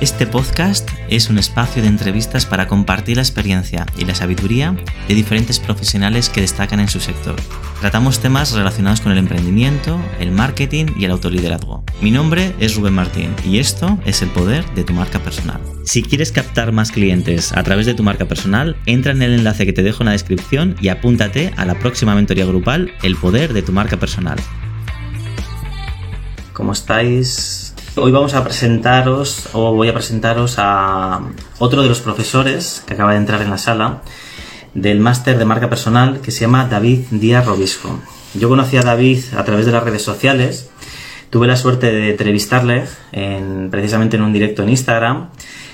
Este podcast es un espacio de entrevistas para compartir la experiencia y la sabiduría de diferentes profesionales que destacan en su sector. Tratamos temas relacionados con el emprendimiento, el marketing y el autoliderazgo. Mi nombre es Rubén Martín y esto es el poder de tu marca personal. Si quieres captar más clientes a través de tu marca personal, entra en el enlace que te dejo en la descripción y apúntate a la próxima mentoría grupal El poder de tu marca personal. ¿Cómo estáis? Hoy vamos a presentaros, o voy a presentaros a otro de los profesores que acaba de entrar en la sala del máster de marca personal que se llama David Díaz Robisco. Yo conocí a David a través de las redes sociales, tuve la suerte de entrevistarle en, precisamente en un directo en Instagram.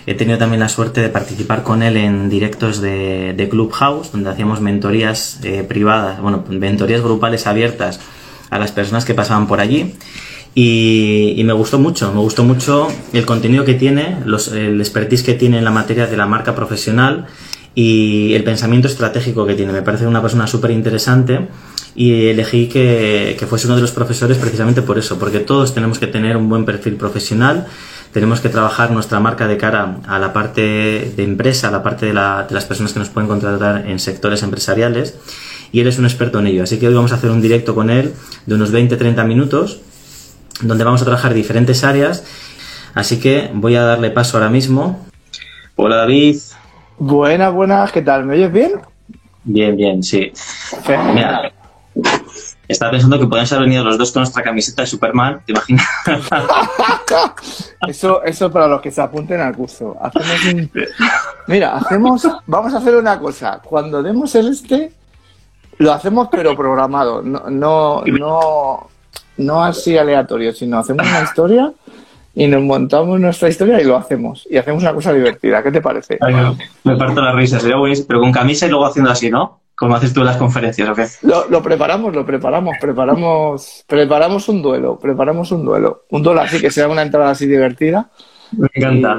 He tenido también la suerte de participar con él en directos de, Clubhouse, donde hacíamos mentorías eh, privadas, bueno, mentorías grupales abiertas a las personas que pasaban por allí. Y, me gustó mucho, me gustó mucho el contenido que tiene, los, el expertise que tiene en la materia de la marca profesional y el pensamiento estratégico que tiene. Me parece una persona súper interesante y elegí que, que, fuese uno de los profesores precisamente por eso, porque todos tenemos que tener un buen perfil profesional, tenemos que trabajar nuestra marca de cara a la parte de empresa, a la parte de, la, de las personas que nos pueden contratar en sectores empresariales y él es un experto en ello. Así que hoy vamos a hacer un directo con él de unos 20-30 minutos donde vamos a trabajar diferentes áreas. Así que voy a darle paso ahora mismo. Hola David. Buenas, buenas, ¿qué tal? ¿Me oyes bien? Bien, bien, sí. Mira, estaba pensando que podían haber venido los dos con nuestra camiseta de Superman, ¿te imaginas? eso, eso para los que se apunten al curso. Mira, hacemos, vamos a hacer una cosa. Cuando demos el este, lo hacemos pero programado. No, no, no, no así aleatorio, sino hacemos una historia y nos montamos nuestra historia y lo hacemos. Y hacemos una cosa divertida. ¿Qué te parece? me parto la risa, sería buenísimo, pero con camisa y luego haciendo así, ¿no? Como haces tú en las conferencias, ¿o qué? Lo, preparamos, lo preparamos, preparamos, preparamos un duelo, preparamos un duelo. Un duelo así que sea una entrada así divertida. Me encanta.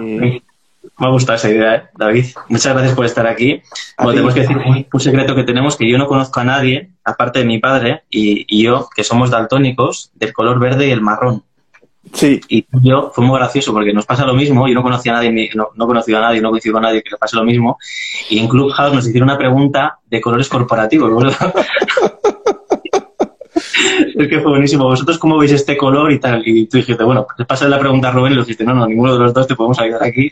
Me gusta esa idea, ¿eh? David. Muchas gracias por estar aquí. tenemos que decir un, secreto que tenemos, que yo no conozco a nadie, aparte de mi padre y, yo, que somos daltónicos, del color verde y el marrón. Sí. Y yo, fue muy gracioso porque nos pasa lo mismo, yo no conocía a nadie, no, no conocido a nadie, no coincido con nadie que le pase lo mismo, y en Clubhouse nos hicieron una pregunta de colores corporativos. es que fue buenísimo. ¿Vosotros cómo veis este color y tal? Y tú dijiste, bueno, pues pasa la pregunta a Rubén y le dijiste, no, no, ninguno de los dos te podemos ayudar aquí.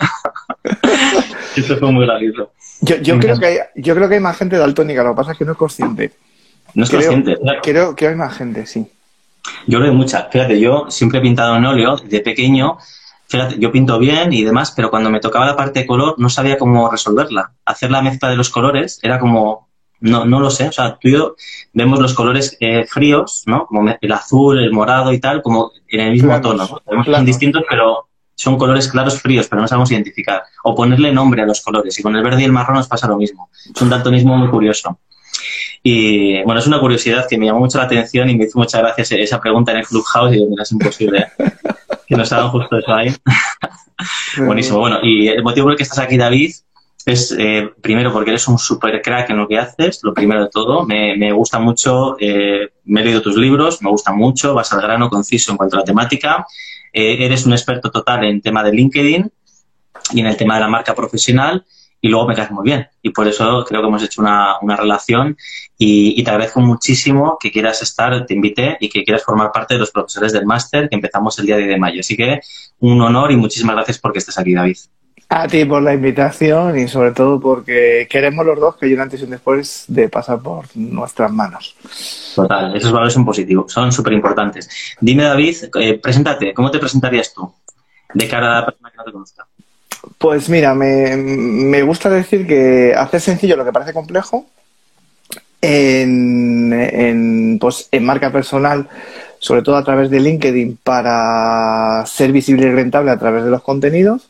Esto fue muy gracioso. Yo, yo creo que hay, yo creo que hay más gente daltónica, lo que pasa es que no es consciente. No es consciente. Creo que hay más gente, sí. Yo creo que mucha. Fíjate, yo siempre he pintado en óleo de pequeño. Fíjate, yo pinto bien y demás, pero cuando me tocaba la parte de color no sabía cómo resolverla. Hacer la mezcla de los colores era como, no, no lo sé. O sea, tú y yo vemos los colores eh, fríos, ¿no? Como el azul, el morado y tal, como en el mismo tono. Son distintos, pero son colores claros fríos, pero no sabemos identificar. O ponerle nombre a los colores. Y con el verde y el marrón nos pasa lo mismo. Es un daltonismo muy curioso. Y bueno, es una curiosidad que me llamó mucho la atención y me hizo muchas gracias esa pregunta en el Clubhouse y mira, es imposible que nos hagan justo eso ahí. Buenísimo. Bueno, y el motivo por el que estás aquí, David, es eh, primero porque eres un super crack en lo que haces, lo primero de todo. Me, me gusta mucho, eh, me he leído tus libros, me gusta mucho, vas al grano conciso en cuanto a la temática. Eh, eres un experto total en tema de LinkedIn y en el tema de la marca profesional y luego me caes muy bien. Y por eso creo que hemos hecho una, una relación y, y, te agradezco muchísimo que quieras estar, te invité y que quieras formar parte de los profesores del máster que empezamos el día 10 de mayo. Así que un honor y muchísimas gracias porque estés aquí, David. A ti por la invitación y sobre todo porque queremos los dos que hay un antes y un después de pasar por nuestras manos. Total, esos valores son positivos, son súper importantes. Dime, David, eh, preséntate, ¿cómo te presentarías tú de cara a la persona que no te conozca? Pues mira, me, me gusta decir que hacer sencillo lo que parece complejo en, en, pues, en marca personal, sobre todo a través de LinkedIn, para ser visible y rentable a través de los contenidos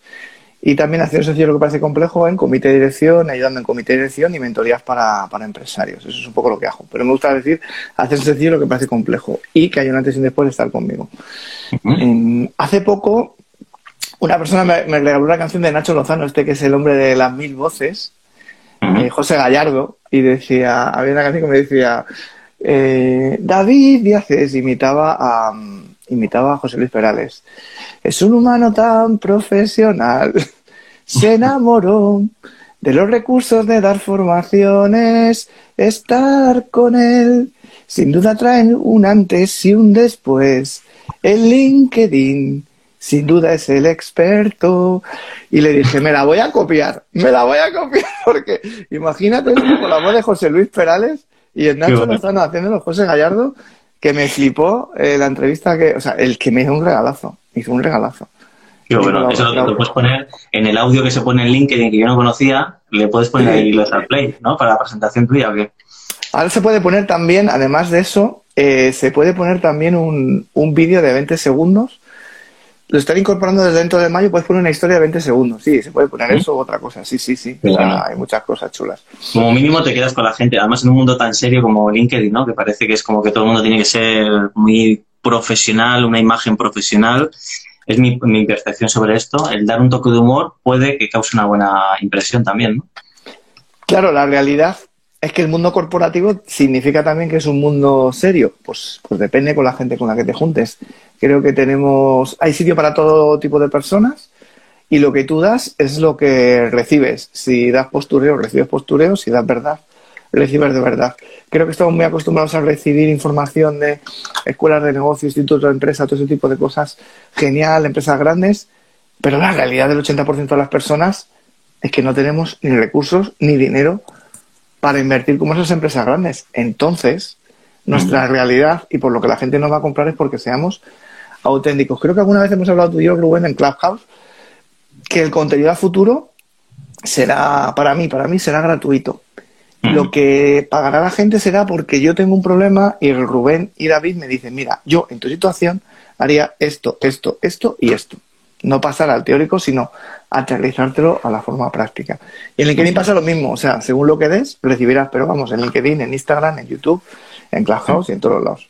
y también hacer sencillo lo que parece complejo en comité de dirección, ayudando en comité de dirección y mentorías para, para empresarios. Eso es un poco lo que hago. Pero me gusta decir, hacer sencillo lo que parece complejo y que hay un antes y un después de estar conmigo. hace poco, una persona me, regaló una canción de Nacho Lozano, este que es el hombre de las mil voces, eh, José Gallardo, y decía, había una canción que me decía, eh, David Díaz imitaba a imitaba a José Luis Perales. Es un humano tan profesional, se enamoró de los recursos de dar formaciones, estar con él. Sin duda traen un antes y un después. El LinkedIn, sin duda es el experto. Y le dije, me la voy a copiar, me la voy a copiar, porque imagínate con la voz de José Luis Perales y el Nacho lo están haciendo los José Gallardo, que me flipó eh, la entrevista que, o sea, el que me hizo un regalazo, me hizo un regalazo. Qué bueno, eso lo, puedes poner en el audio que se pone en LinkedIn que yo no conocía, le puedes poner ahí los play, ¿no? Para la presentación tuya o qué. Ahora se puede poner también, además de eso, eh, se puede poner también un, un vídeo de 20 segundos lo están incorporando desde dentro de mayo, puedes poner una historia de 20 segundos. Sí, se puede poner eso o otra cosa. Sí, sí, sí. hay muchas cosas chulas. Como mínimo te quedas con la gente. Además, en un mundo tan serio como LinkedIn, ¿no? Que parece que es como que todo el mundo tiene que ser muy profesional, una imagen profesional. Es mi, mi percepción sobre esto. El dar un toque de humor puede que cause una buena impresión también, ¿no? Claro, la realidad es que el mundo corporativo significa también que es un mundo serio. Pues, pues depende con la gente con la que te juntes. Creo que tenemos, hay sitio para todo tipo de personas y lo que tú das es lo que recibes. Si das postureo, recibes postureo, si das verdad, recibes de verdad. Creo que estamos muy acostumbrados a recibir información de escuelas de negocio, institutos de empresa, todo ese tipo de cosas. Genial, empresas grandes, pero la realidad del 80% de las personas es que no tenemos ni recursos ni dinero para invertir como esas empresas grandes. Entonces, nuestra realidad y por lo que la gente nos va a comprar es porque seamos auténticos. Creo que alguna vez hemos hablado tú y yo, Rubén, en Clubhouse, que el contenido a futuro será, para mí, para mí será gratuito. Lo que pagará la gente será porque yo tengo un problema y el Rubén y David me dicen, mira, yo en tu situación haría esto, esto, esto y esto. No pasar al teórico, sino aterrizártelo a la forma práctica. Y en LinkedIn pasa lo mismo, o sea, según lo que des, recibirás, pero vamos, en LinkedIn, en Instagram, en YouTube, en Clubhouse y en todos lados.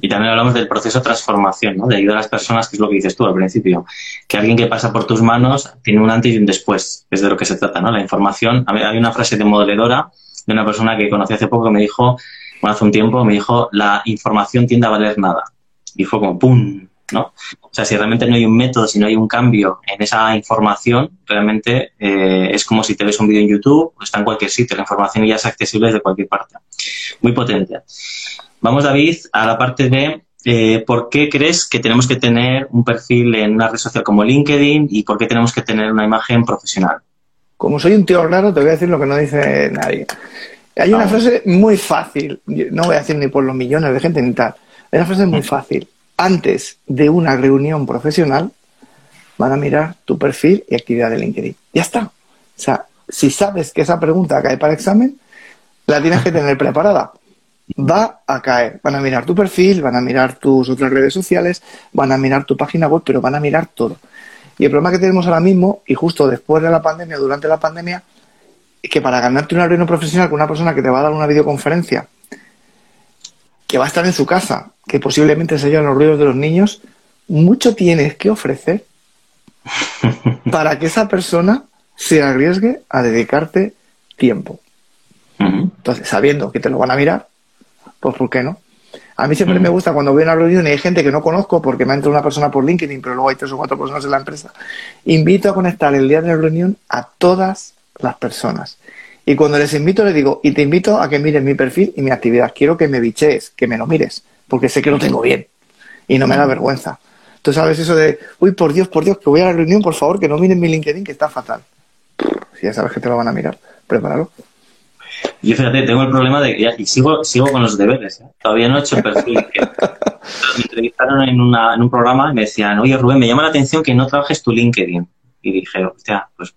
Y también hablamos del proceso de transformación, ¿no? de ayudar a las personas, que es lo que dices tú al principio. Que alguien que pasa por tus manos tiene un antes y un después, es de lo que se trata. ¿no? La información. Hay una frase de modeladora de una persona que conocí hace poco que me dijo, bueno, hace un tiempo, me dijo, la información tiende a valer nada. Y fue como, ¡pum! ¿No? O sea, si realmente no hay un método, si no hay un cambio en esa información, realmente eh, es como si te ves un vídeo en YouTube o está en cualquier sitio. La información ya es accesible desde cualquier parte. Muy potente. Vamos, David, a la parte de eh, por qué crees que tenemos que tener un perfil en una red social como LinkedIn y por qué tenemos que tener una imagen profesional. Como soy un tío raro, te voy a decir lo que no dice nadie. Hay una frase muy fácil, no voy a decir ni por los millones de gente ni tal. Hay una frase muy mm. fácil. Antes de una reunión profesional, van a mirar tu perfil y actividad de LinkedIn. Ya está. O sea, si sabes que esa pregunta cae para examen, la tienes que tener preparada va a caer. Van a mirar tu perfil, van a mirar tus otras redes sociales, van a mirar tu página web, pero van a mirar todo. Y el problema que tenemos ahora mismo, y justo después de la pandemia, durante la pandemia, es que para ganarte una reunión profesional con una persona que te va a dar una videoconferencia, que va a estar en su casa, que posiblemente se llevan los ruidos de los niños, mucho tienes que ofrecer para que esa persona se arriesgue a dedicarte tiempo. Entonces, sabiendo que te lo van a mirar, pues ¿por qué no? A mí siempre me gusta cuando voy a una reunión y hay gente que no conozco porque me ha entrado una persona por LinkedIn, pero luego hay tres o cuatro personas en la empresa. Invito a conectar el día de la reunión a todas las personas. Y cuando les invito, les digo, y te invito a que mires mi perfil y mi actividad. Quiero que me bichees, que me lo mires, porque sé que lo tengo bien y no me da vergüenza. Tú sabes eso de, uy, por Dios, por Dios, que voy a la reunión, por favor, que no miren mi LinkedIn, que está fatal. Si ya sabes que te lo van a mirar, prepáralo. Yo fíjate, tengo el problema de que y sigo, sigo con los deberes. ¿eh? Todavía no he hecho perfil. me entrevistaron en, una, en un programa y me decían, oye Rubén, me llama la atención que no trabajes tu LinkedIn. Y dije, hostia, pues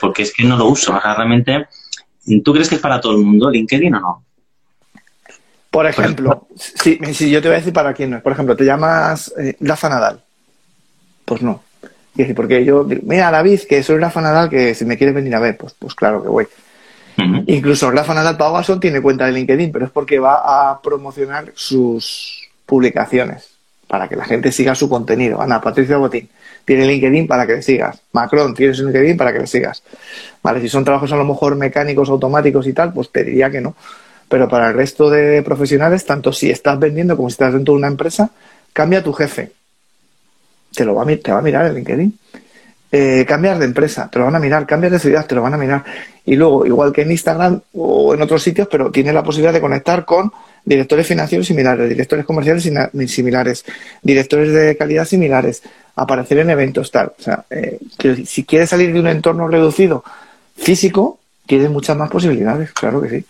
porque es que no lo uso. O sea, realmente, ¿tú crees que es para todo el mundo LinkedIn o no? Por ejemplo, si, si, yo te voy a decir para quién no es. Por ejemplo, te llamas eh, Rafa Nadal. Pues no. Porque yo, mira, David, que soy Rafa Nadal, que si me quieres venir a ver, pues, pues claro que voy. Incluso Rafa Nadal Pau tiene cuenta de LinkedIn, pero es porque va a promocionar sus publicaciones para que la gente siga su contenido. Ana Patricia Botín tiene LinkedIn para que le sigas. Macron tiene LinkedIn para que le sigas. Vale, si son trabajos a lo mejor mecánicos, automáticos y tal, pues te diría que no. Pero para el resto de profesionales, tanto si estás vendiendo como si estás dentro de una empresa, cambia tu jefe. Te lo va a, te va a mirar el LinkedIn. Eh, cambias de empresa, te lo van a mirar, cambias de ciudad, te lo van a mirar. Y luego, igual que en Instagram o en otros sitios, pero tienes la posibilidad de conectar con directores financieros similares, directores comerciales similares, directores de calidad similares, aparecer en eventos, tal. O sea, eh, si quieres salir de un entorno reducido físico, tienes muchas más posibilidades, claro que sí.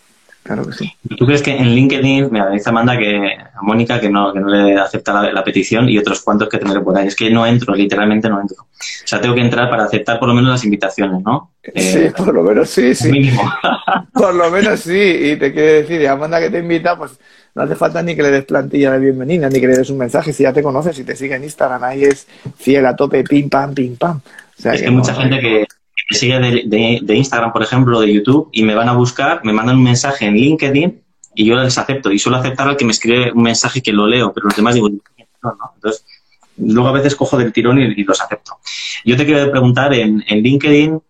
Claro que sí. ¿Tú crees que en LinkedIn, me dice Amanda que a Mónica que no, que no le acepta la, petición y otros cuantos que tendré por ahí? Es que no entro, literalmente no entro. O sea, tengo que entrar para aceptar por lo menos las invitaciones, ¿no? Sí, eh, por lo menos sí, sí. Mínimo. por lo menos sí. Y te quiero decir, Amanda que te invita, pues no hace falta ni que le des plantilla de bienvenida, ni que le des un mensaje. Si ya te conoces, y te sigue en Instagram, ahí es fiel a tope, pim, pam, pim, pam. O sea, es que, mucha gente que, me sigue de, Instagram, por ejemplo, de YouTube, y me van a buscar, me mandan un mensaje en LinkedIn y yo les acepto. Y suelo aceptar al que me escribe un mensaje que lo leo, pero los demás digo, no, no. Entonces, luego a veces cojo del tirón y, los acepto. Yo te quiero preguntar en, LinkedIn,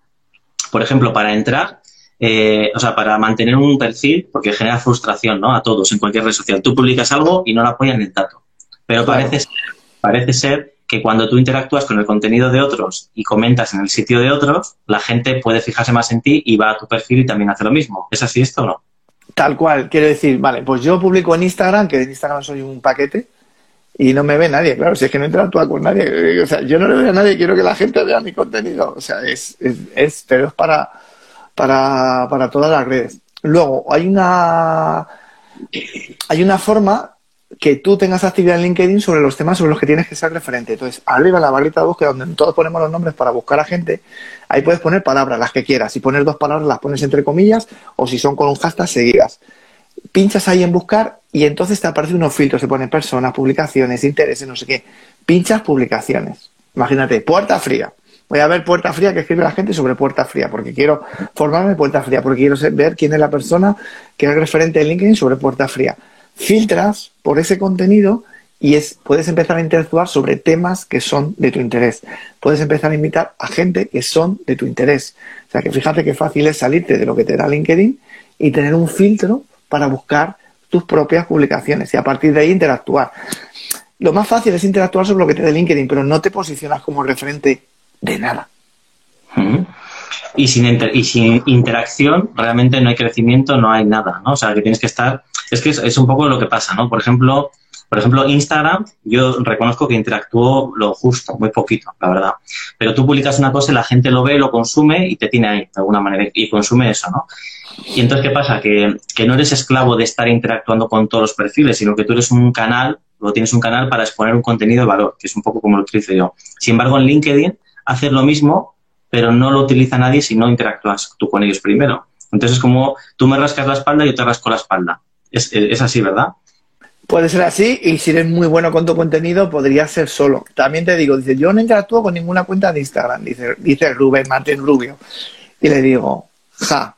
por ejemplo, para entrar, eh, o sea, para mantener un perfil, porque genera frustración, ¿no? A todos en cualquier red social. Tú publicas algo y no lo apoyan el dato. Pero parece parece ser que cuando tú interactúas con el contenido de otros y comentas en el sitio de otros, la gente puede fijarse más en ti y va a tu perfil y también hace lo mismo. ¿Es así esto o no? Tal cual, quiero decir, vale, pues yo publico en Instagram, que en Instagram soy un paquete, y no me ve nadie, claro, si es que no interactúa con nadie, o sea, yo no le veo a nadie, quiero que la gente vea mi contenido, o sea, es, es, es pero es para, para, para todas las redes. Luego, hay una, hay una forma que tú tengas actividad en LinkedIn sobre los temas sobre los que tienes que ser referente. Entonces, arriba en la barrita de búsqueda, donde todos ponemos los nombres para buscar a gente, ahí puedes poner palabras, las que quieras. Si pones dos palabras, las pones entre comillas, o si son con un hashtag, seguidas. Pinchas ahí en buscar y entonces te aparecen unos filtros, se ponen personas, publicaciones, intereses, no sé qué. Pinchas publicaciones. Imagínate, puerta fría. Voy a ver puerta fría que escribe la gente sobre puerta fría, porque quiero formarme puerta fría, porque quiero ver quién es la persona que es referente en LinkedIn sobre puerta fría filtras por ese contenido y es, puedes empezar a interactuar sobre temas que son de tu interés. Puedes empezar a invitar a gente que son de tu interés. O sea que fíjate qué fácil es salirte de lo que te da LinkedIn y tener un filtro para buscar tus propias publicaciones y a partir de ahí interactuar. Lo más fácil es interactuar sobre lo que te da LinkedIn, pero no te posicionas como referente de nada. Y sin, y sin interacción realmente no hay crecimiento, no hay nada, ¿no? O sea, que tienes que estar es que es, un poco lo que pasa, ¿no? Por ejemplo, por ejemplo, Instagram, yo reconozco que interactúo lo justo, muy poquito, la verdad. Pero tú publicas una cosa y la gente lo ve, lo consume y te tiene ahí, de alguna manera, y consume eso, ¿no? Y entonces, ¿qué pasa? Que, que no eres esclavo de estar interactuando con todos los perfiles, sino que tú eres un canal, o tienes un canal para exponer un contenido de valor, que es un poco como lo utilizo yo. Sin embargo, en LinkedIn haces lo mismo, pero no lo utiliza nadie si no interactúas tú con ellos primero. Entonces, es como tú me rascas la espalda y yo te rasco la espalda. Es, así, ¿verdad? Puede ser así y si eres muy bueno con tu contenido podría ser solo. También te digo, dice, yo no interactúo con ninguna cuenta de Instagram, dice, dice Rubén Martín Rubio. Y le digo, ja,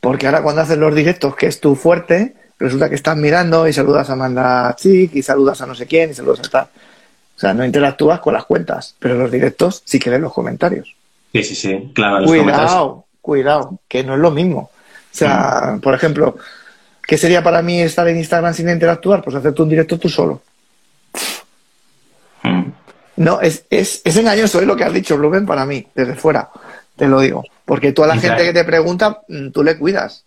porque ahora cuando haces los directos, que es tu fuerte, resulta que estás mirando y saludas a Amanda Chic y saludas a no sé quién y saludas a tal. O sea, no interactúas con las cuentas, pero los directos sí que leen los comentarios. Sí, sí, sí, claro. Cuidado, cuidado, que no es lo mismo. O sea, mm. por ejemplo, ¿Qué sería para mí estar en Instagram sin interactuar? Pues hacerte un directo tú solo. Hmm. No, es, es, es engañoso es lo que has dicho, Rubén, para mí, desde fuera, te lo digo. Porque tú a la gente que te pregunta, mm, tú le cuidas.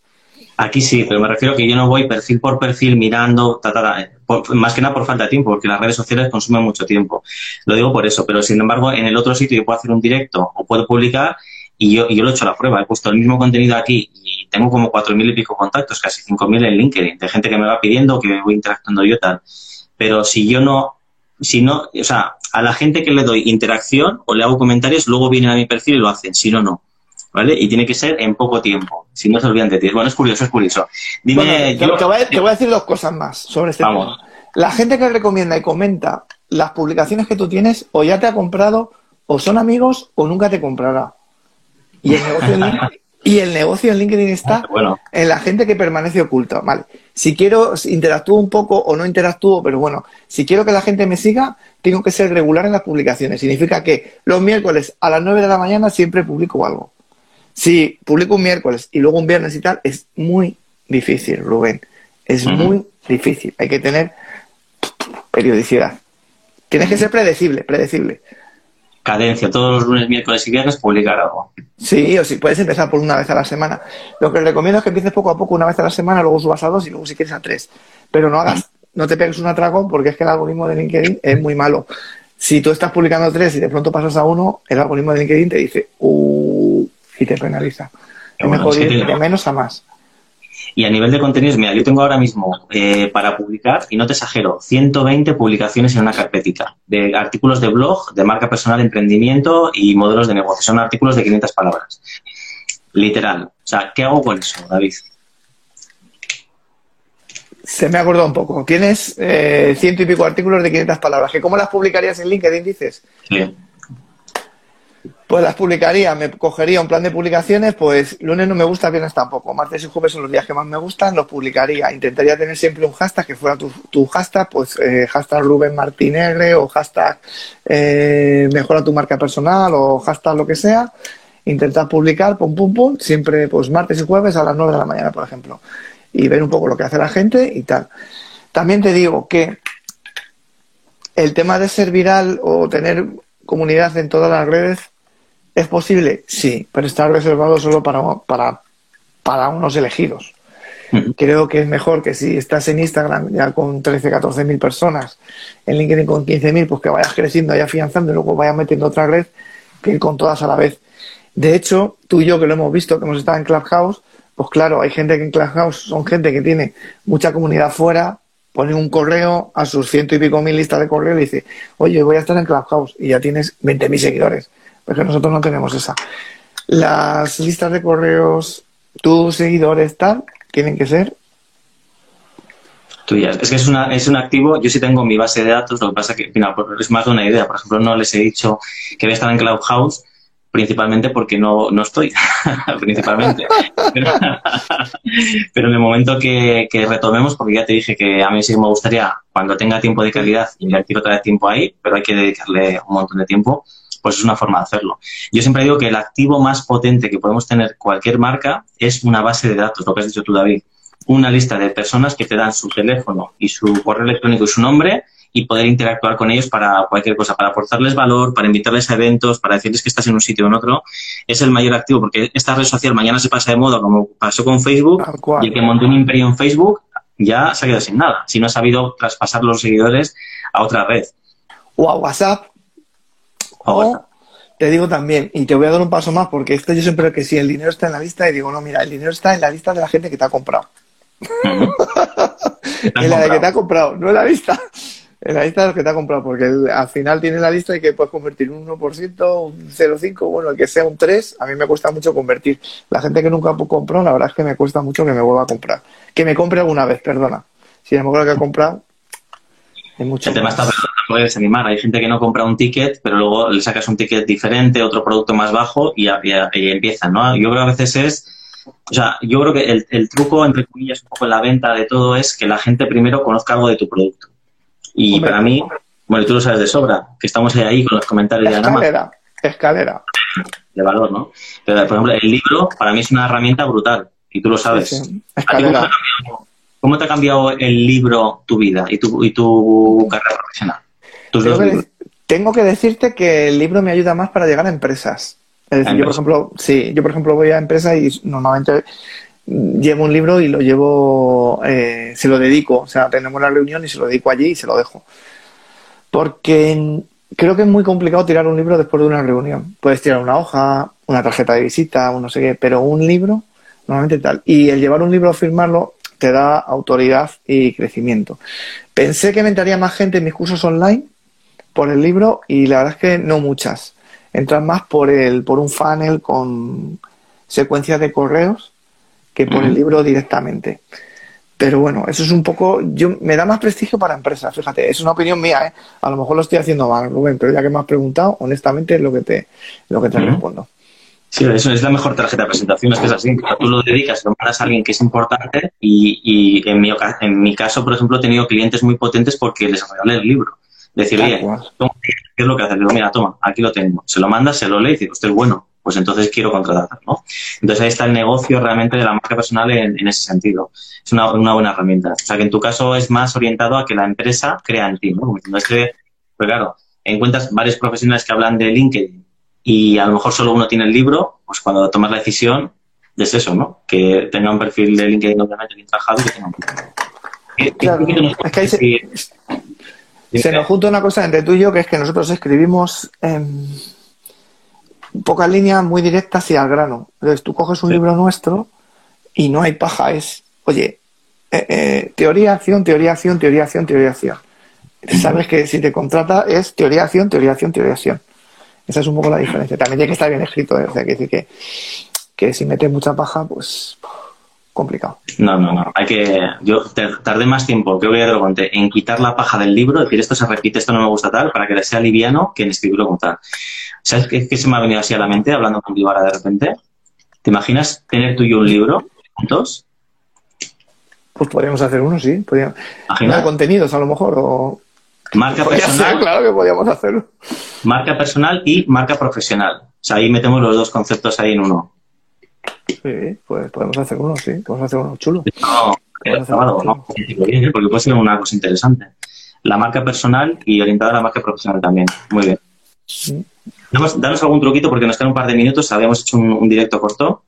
Aquí sí, pero me refiero que yo no voy perfil por perfil mirando, eh, más que nada por falta de tiempo, porque las redes sociales consumen mucho tiempo. Lo digo por eso, pero sin embargo, en el otro sitio yo puedo hacer un directo o puedo publicar y yo, y yo lo he hecho a la prueba. He puesto el mismo contenido aquí y tengo como cuatro mil y pico contactos, casi cinco mil en LinkedIn, de gente que me va pidiendo, que me voy interactuando yo tal. Pero si yo no, si no, o sea, a la gente que le doy interacción o le hago comentarios, luego vienen a mi perfil y lo hacen, si no, no. ¿Vale? Y tiene que ser en poco tiempo, si no se olvidan de ti. Bueno, es curioso, es curioso. Dime, te, voy a, te, voy a, decir dos cosas más sobre este tema. La gente que recomienda y comenta las publicaciones que tú tienes, o ya te ha comprado, o son amigos, o nunca te comprará. Y el negocio en LinkedIn, y el negocio en LinkedIn está ah, en la gente que permanece oculta. Vale. Si quiero, interactúo un poco o no interactúo, pero bueno, si quiero que la gente me siga, tengo que ser regular en las publicaciones. Significa que los miércoles a las 9 de la mañana siempre publico algo. Si publico un miércoles y luego un viernes y tal, es muy difícil, Rubén. Es muy difícil. Hay que tener periodicidad. Tienes que ser predecible, predecible. Cadencia, todos los lunes, miércoles y viernes publicar algo. Sí, o sí, puedes empezar por una vez a la semana. Lo que recomiendo es que empieces poco a poco, una vez a la semana, luego subas a dos y luego si quieres a tres. Pero no hagas, no te pegues un atracón porque es que el algoritmo de LinkedIn es muy malo. Si tú estás publicando tres y de pronto pasas a uno, el algoritmo de LinkedIn te dice, uh, y te penaliza. Es mejor ir de menos a más. Y a nivel de contenidos, mira, yo tengo ahora mismo eh, para publicar, y no te exagero, 120 publicaciones en una carpetita de artículos de blog, de marca personal, emprendimiento y modelos de negocio. Son artículos de 500 palabras. Literal. O sea, ¿qué hago con eso, David? Se me ha acordado un poco. Tienes eh, ciento y pico artículos de 500 palabras. ¿Que ¿Cómo las publicarías en LinkedIn, dices? Sí. Pues las publicaría, me cogería un plan de publicaciones, pues lunes no me gusta, viernes tampoco. Martes y jueves son los días que más me gustan, los publicaría. Intentaría tener siempre un hashtag que fuera tu, hashtag, pues eh, hashtag Rubén Martinegre o hashtag eh, mejora tu marca personal o hashtag lo que sea. Intentar publicar, pum, pum, pum, siempre pues martes y jueves a las 9 de la mañana, por ejemplo. Y ver un poco lo que hace la gente y tal. También te digo que el tema de ser viral o tener comunidad en todas las redes ¿Es posible? Sí, pero está reservado solo para, para, para unos elegidos. Creo que es mejor que si estás en Instagram ya con 13, 14 mil personas, en LinkedIn con 15 mil, pues que vayas creciendo y afianzando y luego vayas metiendo otra red que ir con todas a la vez. De hecho, tú y yo que lo hemos visto, que hemos estado en Clubhouse, pues claro, hay gente que en Clubhouse son gente que tiene mucha comunidad fuera, pone un correo a sus ciento y pico mil listas de correo y dice, oye, voy a estar en Clubhouse y ya tienes 20 mil seguidores porque nosotros no tenemos esa. Las listas de correos, tus seguidores, tal, tienen que ser tuyas. Es que es, una, es un activo, yo sí tengo mi base de datos, lo que pasa que es más de una idea. Por ejemplo, no les he dicho que voy a estar en Clubhouse principalmente porque no, no estoy, principalmente. Pero, en el momento que, retomemos, porque ya te dije que a mí sí me gustaría, cuando tenga tiempo de calidad, invertir otra vez tiempo ahí, pero hay que dedicarle un montón de tiempo pues es una forma de hacerlo. Yo siempre digo que el activo más potente que podemos tener cualquier marca es una base de datos, lo que has dicho tú, David. Una lista de personas que te dan su teléfono y su correo electrónico y su nombre y poder interactuar con ellos para cualquier cosa, para aportarles valor, para invitarles a eventos, para decirles que estás en un sitio o en otro, es el mayor activo, porque esta red social mañana se pasa de moda, como pasó con Facebook, y el que montó un imperio en Facebook ya se ha quedado sin nada, si no ha sabido traspasar los seguidores a otra red. O a WhatsApp, o te digo también, y te voy a dar un paso más, porque esto yo siempre que si el dinero está en la lista, y digo, no, mira, el dinero está en la lista de la gente que te ha comprado. en la de que te ha comprado, no en la lista. En la lista de los que te ha comprado, porque al final tiene la lista y que puedes convertir un 1%, un 0,5%, bueno, el que sea un 3%, a mí me cuesta mucho convertir. La gente que nunca compró, la verdad es que me cuesta mucho que me vuelva a comprar. Que me compre alguna vez, perdona. Si es mejor que ha comprado, es mucho. El tema está puedes animar. Hay gente que no compra un ticket, pero luego le sacas un ticket diferente, otro producto más bajo y, y, empiezan, ¿no? Yo creo que a veces es, o sea, yo creo que el, truco, entre comillas, un poco en la venta de todo es que la gente primero conozca algo de tu producto. Y para mí, bueno, tú lo sabes de sobra, que estamos ahí con los comentarios de Escalera, escalera. De valor, ¿no? Pero, por ejemplo, el libro para mí es una herramienta brutal y tú lo sabes. Escalera. ¿Cómo te ha cambiado el libro tu vida y tu, y tu carrera profesional? tengo, que, decirte que el libro me ayuda más para llegar a empresas. Es decir, yo por ejemplo, sí, yo por ejemplo voy a empresas y normalmente llevo un libro y lo llevo, eh, se lo dedico, o sea, tenemos la reunión y se lo dedico allí y se lo dejo. Porque creo que es muy complicado tirar un libro después de una reunión. Puedes tirar una hoja, una tarjeta de visita, o no sé qué, pero un libro, normalmente tal. Y el llevar un libro a firmarlo te da autoridad y crecimiento. Pensé que entraría más gente en mis cursos online por el libro y la verdad es que no muchas. Entran más por el, por un funnel con secuencias de correos que por el libro directamente. Pero bueno, eso es un poco, yo me da más prestigio para empresas, fíjate, es una opinión mía, ¿eh? A lo mejor lo estoy haciendo mal, Rubén, pero ya que me has preguntado, honestamente es lo que te, lo que te respondo. Sí, eso es la mejor tarjeta de presentación, es que es así. Tú lo dedicas, lo mandas a alguien que es importante y, y en, mi, en mi caso, por ejemplo, he tenido clientes muy potentes porque les regalé el libro. Decir, oye, ¿qué es lo que haces? Digo, mira, toma, aquí lo tengo. Se lo manda, se lo lee y dice, usted es bueno, pues entonces quiero contratar, ¿no? Entonces ahí está el negocio realmente de la marca personal en, ese sentido. Es una, una, buena herramienta. O sea que en tu caso es más orientado a que la empresa crea en ti, ¿no? No es que Pero claro, encuentras varios profesionales que hablan de LinkedIn y a lo mejor solo uno tiene el libro, pues cuando tomas la decisión es eso, ¿no? Que tenga un perfil de LinkedIn obviamente bien trabajado y que tenga un... Claro, es que ahí se, se, nos junta una cosa entre tú y yo, que es que nosotros escribimos en pocas líneas muy directas y al grano. Entonces tú coges un libro nuestro y no hay paja, es, oye, eh, eh, teoría, acción, teoría, acción, teoría, acción, teoría, acción. Sabes que si te contrata es teoría, acción, teoría, acción, teoría, acción. Esa es un poco la diferencia. También tiene que estar bien escrito, ¿eh? o sea, que decir que, que si metes mucha paja, pues complicado. No, no, no. Hay que. Yo tardé más tiempo, creo que ya te lo conté, en quitar la paja del libro, decir esto se repite, esto no me gusta tal, para que sea liviano que en escribirlo como tal. ¿Sabes qué, qué se me ha venido así a la mente hablando contigo ahora de repente? ¿Te imaginas tener tú y yo un libro juntos? Pues podríamos hacer uno, sí. Podríamos... de contenidos, a lo mejor, o... Marca personal. claro que podríamos hacerlo. Marca personal y marca profesional. O sea, ahí metemos los dos conceptos ahí en uno. Sí, pues podemos hacer uno, sí. Podemos hacer uno chulo. No, no, no, porque puede ser una cosa interesante. La marca personal y orientada a la marca profesional también. Muy bien. Danos, algún truquito porque nos quedan un par de minutos. Habíamos hecho un directo corto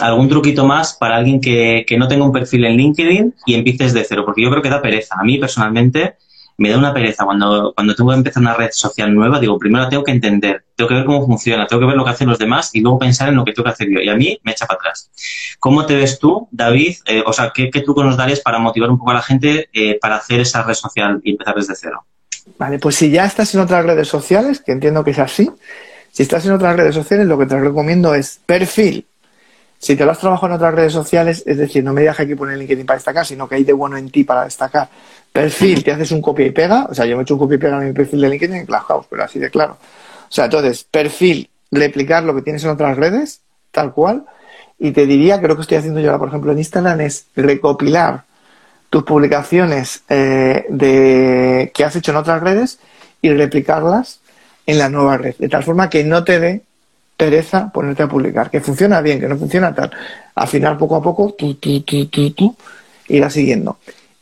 algún truquito más para alguien que, no tenga un perfil en LinkedIn y empieces de cero, porque yo creo que da pereza. A mí personalmente me da una pereza cuando, cuando tengo que empezar una red social nueva, digo, primero tengo que entender, tengo que ver cómo funciona, tengo que ver lo que hacen los demás y luego pensar en lo que tengo que hacer yo. Y a mí me echa para atrás. ¿Cómo te ves tú, David? Eh, o sea, ¿qué, ¿qué, nos darías para motivar un poco a la gente eh, para hacer esa red social y empezar desde cero? Vale, pues si ya estás en otras redes sociales, que entiendo que es así, si estás en otras redes sociales, lo que te recomiendo es perfil si te lo has trabajado en otras redes sociales, es decir, no me digas que hay que poner LinkedIn para destacar, sino que hay de bueno en ti para destacar. Perfil, te haces un copia y pega. O sea, yo me he hecho un copia y pega en mi perfil de LinkedIn en Clubhouse, pero así de claro. O sea, entonces, perfil, replicar lo que tienes en otras redes, tal cual. Y te diría, creo que estoy haciendo yo ahora, por ejemplo, en Instagram, es recopilar tus publicaciones eh, de, que has hecho en otras redes y replicarlas en la nueva red. De tal forma que no te dé pereza ponerte a publicar, que funciona bien, que no funciona tal. Al final, poco a poco, tú, tú, tú, tú, tú, irás siguiendo.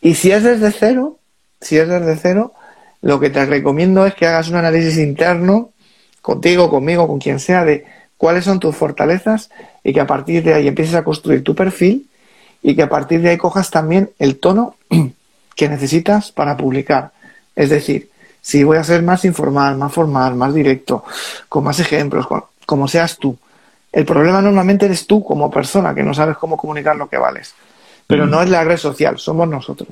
Y si es desde cero, si es desde cero, lo que te recomiendo es que hagas un análisis interno contigo, conmigo, con quien sea, de cuáles son tus fortalezas y que a partir de ahí empieces a construir tu perfil y que a partir de ahí cojas también el tono que necesitas para publicar. Es decir, si voy a ser más informal, más formal, más directo, con más ejemplos, como seas tú. El problema normalmente eres tú como persona, que no sabes cómo comunicar lo que vales. Pero no es la red social, somos nosotros.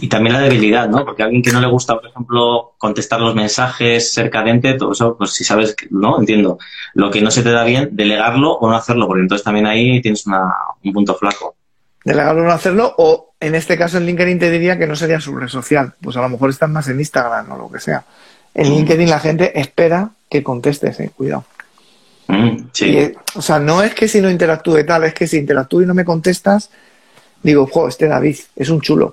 Y también la debilidad, ¿no? Porque a alguien que no le gusta, por ejemplo, contestar los mensajes, ser cadente, todo eso, pues si sabes, ¿no? Entiendo. Lo que no se te da bien, delegarlo o no hacerlo, porque entonces también ahí tienes un punto flaco. Delegarlo o no hacerlo, o en este caso en LinkedIn te diría que no sería su red social. Pues a lo mejor estás más en Instagram o lo que sea. En LinkedIn la gente espera que contestes, eh, cuidado. Mm, sí. o sea, no es que si no interactúe tal, es que si interactúe y no me contestas, digo, jo, este David es un chulo.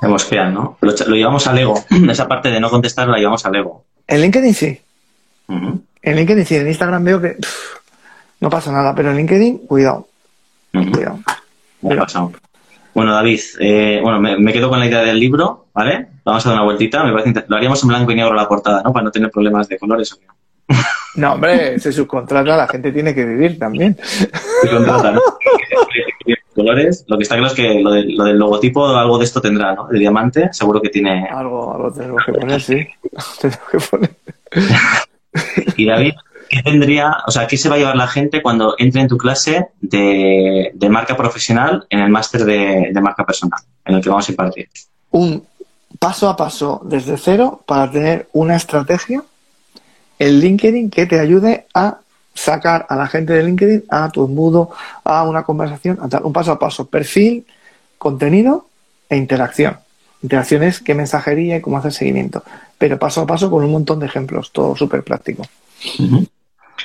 Hemos creado, ¿no? Lo, llevamos al ego. Esa parte de no contestar la llevamos al ego. En LinkedIn sí. En LinkedIn sí. En Instagram veo que no pasa nada, pero en LinkedIn, cuidado. Cuidado. Bueno, David, eh, bueno, me, quedo con la idea del libro, ¿vale? Vamos a dar una vueltita. Me parece lo haríamos en blanco y negro la portada, ¿no? Para no tener problemas de colores. No, hombre, se subcontrata, la gente tiene que vivir también. Subcontrata, ¿no? colores. Lo que está claro es que lo, lo, del logotipo, algo de esto tendrá, ¿no? De diamante, seguro que tiene. Algo, algo tenemos que poner, sí. tenemos que poner. y David, ¿qué tendría, o sea, qué se va a llevar la gente cuando entre en tu clase de, marca profesional en el máster de, marca personal, en el que vamos a impartir? Un paso a paso desde cero para tener una estrategia en LinkedIn que te ayude a sacar a la gente de LinkedIn a tu embudo, a una conversación, a un paso a paso, perfil, contenido e interacción. Interacción es qué mensajería y cómo hacer seguimiento, pero paso a paso con un montón de ejemplos, todo súper práctico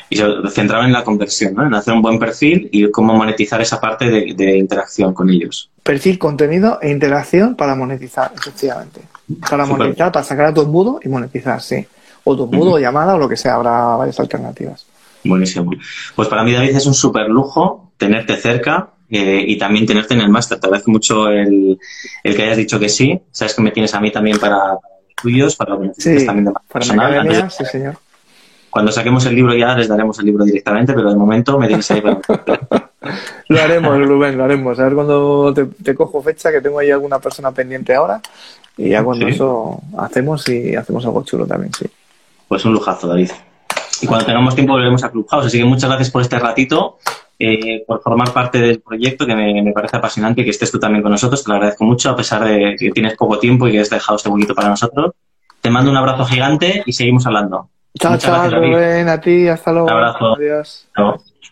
y se centraban en la conversión, ¿no? en hacer un buen perfil y cómo monetizar esa parte de, interacción con ellos. Perfil, contenido e interacción para monetizar, efectivamente. Para monetizar, para sacar a tu embudo y monetizar, sí. O tu o llamada o lo que sea, habrá varias alternativas. Buenísimo. Pues para mí, David, es un súper lujo tenerte cerca eh, y también tenerte en el máster. Te agradezco mucho el, el, que hayas dicho que sí. Sabes que me tienes a mí también para, tuyos para lo que también de personal. sí, señor. Cuando saquemos el libro ya les daremos el libro directamente, pero de momento me tienes ahí Lo haremos, Rubén, lo haremos. A ver cuando te, cojo fecha, que tengo ahí alguna persona pendiente ahora. Y ya cuando eso hacemos y hacemos algo chulo también, sí. Pues un lujazo, David. Y cuando tengamos tiempo volveremos a Clubhouse. Así que muchas gracias por este ratito, eh, por formar parte del proyecto, que me, parece apasionante que estés tú también con nosotros. Te lo agradezco mucho, a pesar de que tienes poco tiempo y que has dejado este poquito para nosotros. Te mando un abrazo gigante y seguimos hablando. Chao, chao, Rubén, a ti, hasta luego. Un abrazo. Adiós. Chao.